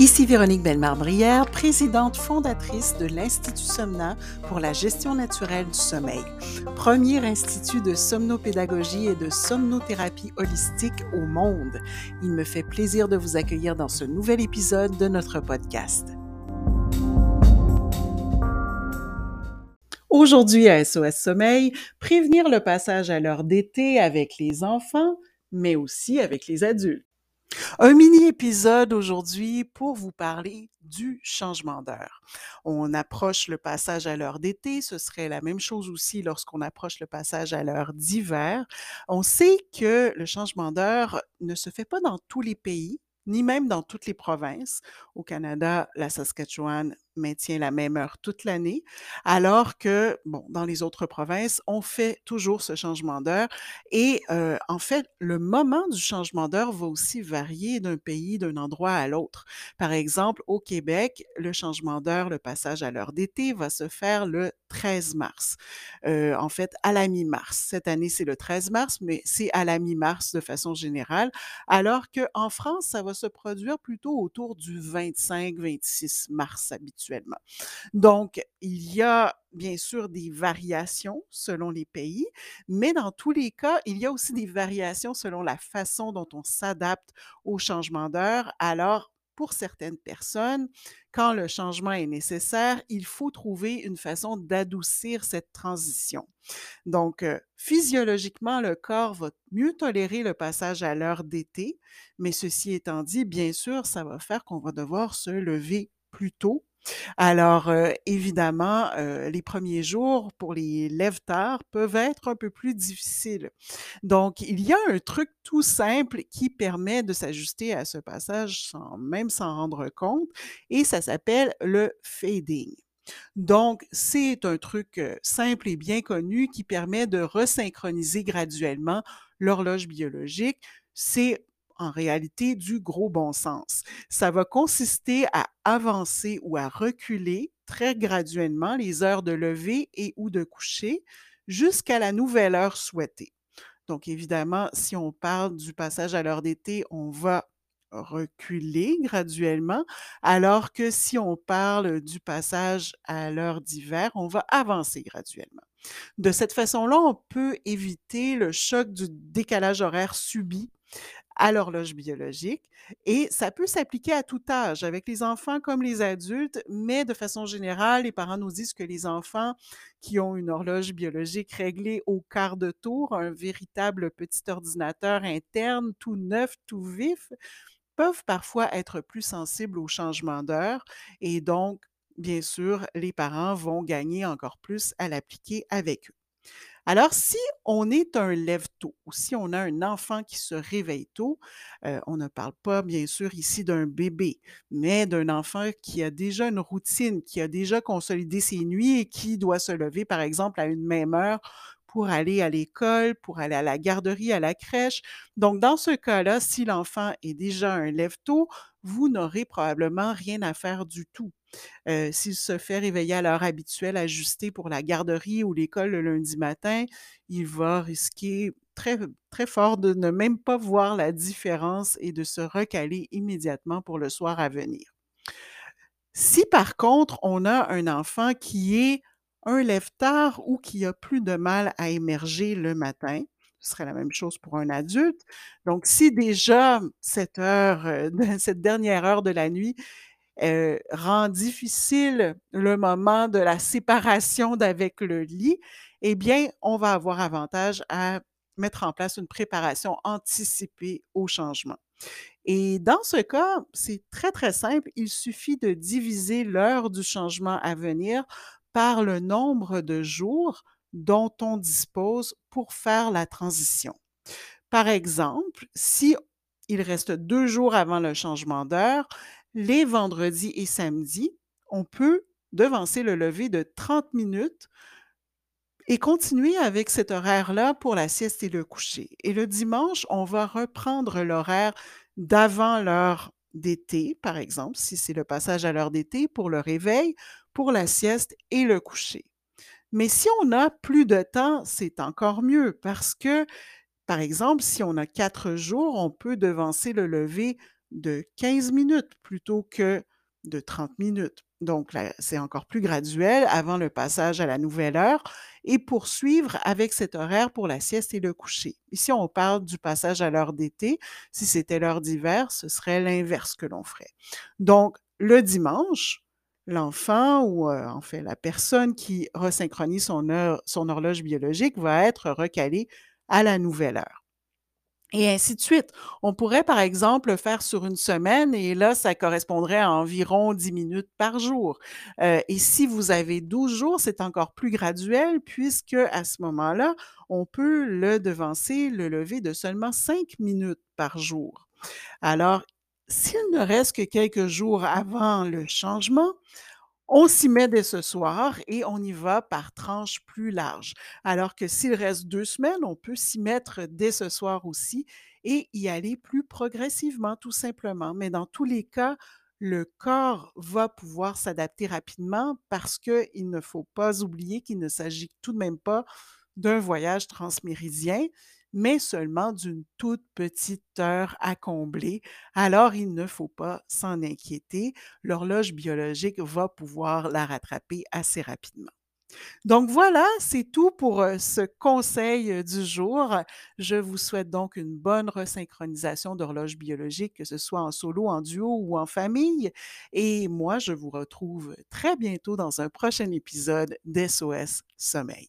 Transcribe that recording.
Ici Véronique Bellemare-Brière, présidente fondatrice de l'Institut Somna pour la gestion naturelle du sommeil, premier institut de somnopédagogie et de somnothérapie holistique au monde. Il me fait plaisir de vous accueillir dans ce nouvel épisode de notre podcast. Aujourd'hui à SOS Sommeil, prévenir le passage à l'heure d'été avec les enfants, mais aussi avec les adultes. Un mini-épisode aujourd'hui pour vous parler du changement d'heure. On approche le passage à l'heure d'été, ce serait la même chose aussi lorsqu'on approche le passage à l'heure d'hiver. On sait que le changement d'heure ne se fait pas dans tous les pays, ni même dans toutes les provinces. Au Canada, la Saskatchewan maintient la même heure toute l'année, alors que, bon, dans les autres provinces, on fait toujours ce changement d'heure. Et euh, en fait, le moment du changement d'heure va aussi varier d'un pays, d'un endroit à l'autre. Par exemple, au Québec, le changement d'heure, le passage à l'heure d'été va se faire le 13 mars. Euh, en fait, à la mi-mars. Cette année, c'est le 13 mars, mais c'est à la mi-mars de façon générale, alors qu'en France, ça va se produire plutôt autour du 25-26 mars habituellement. Donc, il y a bien sûr des variations selon les pays, mais dans tous les cas, il y a aussi des variations selon la façon dont on s'adapte au changement d'heure. Alors, pour certaines personnes, quand le changement est nécessaire, il faut trouver une façon d'adoucir cette transition. Donc, euh, physiologiquement, le corps va mieux tolérer le passage à l'heure d'été, mais ceci étant dit, bien sûr, ça va faire qu'on va devoir se lever plus tôt alors, euh, évidemment, euh, les premiers jours pour les lève-tard peuvent être un peu plus difficiles. Donc, il y a un truc tout simple qui permet de s'ajuster à ce passage sans même s'en rendre compte et ça s'appelle le fading. Donc, c'est un truc euh, simple et bien connu qui permet de resynchroniser graduellement l'horloge biologique. C'est en réalité du gros bon sens. Ça va consister à avancer ou à reculer très graduellement les heures de lever et ou de coucher jusqu'à la nouvelle heure souhaitée. Donc évidemment, si on parle du passage à l'heure d'été, on va reculer graduellement, alors que si on parle du passage à l'heure d'hiver, on va avancer graduellement. De cette façon-là, on peut éviter le choc du décalage horaire subi à l'horloge biologique. Et ça peut s'appliquer à tout âge, avec les enfants comme les adultes, mais de façon générale, les parents nous disent que les enfants qui ont une horloge biologique réglée au quart de tour, un véritable petit ordinateur interne, tout neuf, tout vif, peuvent parfois être plus sensibles au changement d'heure et donc, bien sûr, les parents vont gagner encore plus à l'appliquer avec eux. Alors, si on est un lève-tôt ou si on a un enfant qui se réveille tôt, euh, on ne parle pas bien sûr ici d'un bébé, mais d'un enfant qui a déjà une routine, qui a déjà consolidé ses nuits et qui doit se lever, par exemple, à une même heure pour aller à l'école, pour aller à la garderie, à la crèche. Donc, dans ce cas-là, si l'enfant est déjà un lève-tôt, vous n'aurez probablement rien à faire du tout. S'il se fait réveiller à l'heure habituelle ajustée pour la garderie ou l'école le lundi matin, il va risquer très, très fort de ne même pas voir la différence et de se recaler immédiatement pour le soir à venir. Si par contre, on a un enfant qui est un lève-tard ou qui a plus de mal à émerger le matin, ce serait la même chose pour un adulte. Donc, si déjà cette heure, euh, cette dernière heure de la nuit euh, rend difficile le moment de la séparation d'avec le lit, eh bien, on va avoir avantage à mettre en place une préparation anticipée au changement. Et dans ce cas, c'est très, très simple. Il suffit de diviser l'heure du changement à venir par le nombre de jours dont on dispose pour faire la transition. Par exemple, si il reste deux jours avant le changement d'heure, les vendredis et samedis, on peut devancer le lever de 30 minutes et continuer avec cet horaire-là pour la sieste et le coucher. Et le dimanche, on va reprendre l'horaire d'avant l'heure d'été, par exemple, si c'est le passage à l'heure d'été, pour le réveil, pour la sieste et le coucher. Mais si on a plus de temps, c'est encore mieux parce que, par exemple, si on a quatre jours, on peut devancer le lever de 15 minutes plutôt que de 30 minutes. Donc, c'est encore plus graduel avant le passage à la nouvelle heure et poursuivre avec cet horaire pour la sieste et le coucher. Ici, on parle du passage à l'heure d'été. Si c'était l'heure d'hiver, ce serait l'inverse que l'on ferait. Donc, le dimanche, l'enfant ou euh, en fait la personne qui resynchronise son, son horloge biologique va être recalée à la nouvelle heure et ainsi de suite. On pourrait, par exemple, le faire sur une semaine et là, ça correspondrait à environ 10 minutes par jour. Euh, et si vous avez 12 jours, c'est encore plus graduel puisque à ce moment-là, on peut le devancer, le lever de seulement 5 minutes par jour. Alors, s'il ne reste que quelques jours avant le changement, on s'y met dès ce soir et on y va par tranche plus large. Alors que s'il reste deux semaines, on peut s'y mettre dès ce soir aussi et y aller plus progressivement, tout simplement. Mais dans tous les cas, le corps va pouvoir s'adapter rapidement parce qu'il ne faut pas oublier qu'il ne s'agit tout de même pas d'un voyage transméridien, mais seulement d'une toute petite heure à combler. Alors, il ne faut pas s'en inquiéter. L'horloge biologique va pouvoir la rattraper assez rapidement. Donc voilà, c'est tout pour euh, ce conseil euh, du jour. Je vous souhaite donc une bonne resynchronisation d'horloge biologique, que ce soit en solo, en duo ou en famille. Et moi, je vous retrouve très bientôt dans un prochain épisode d'SOS Sommeil.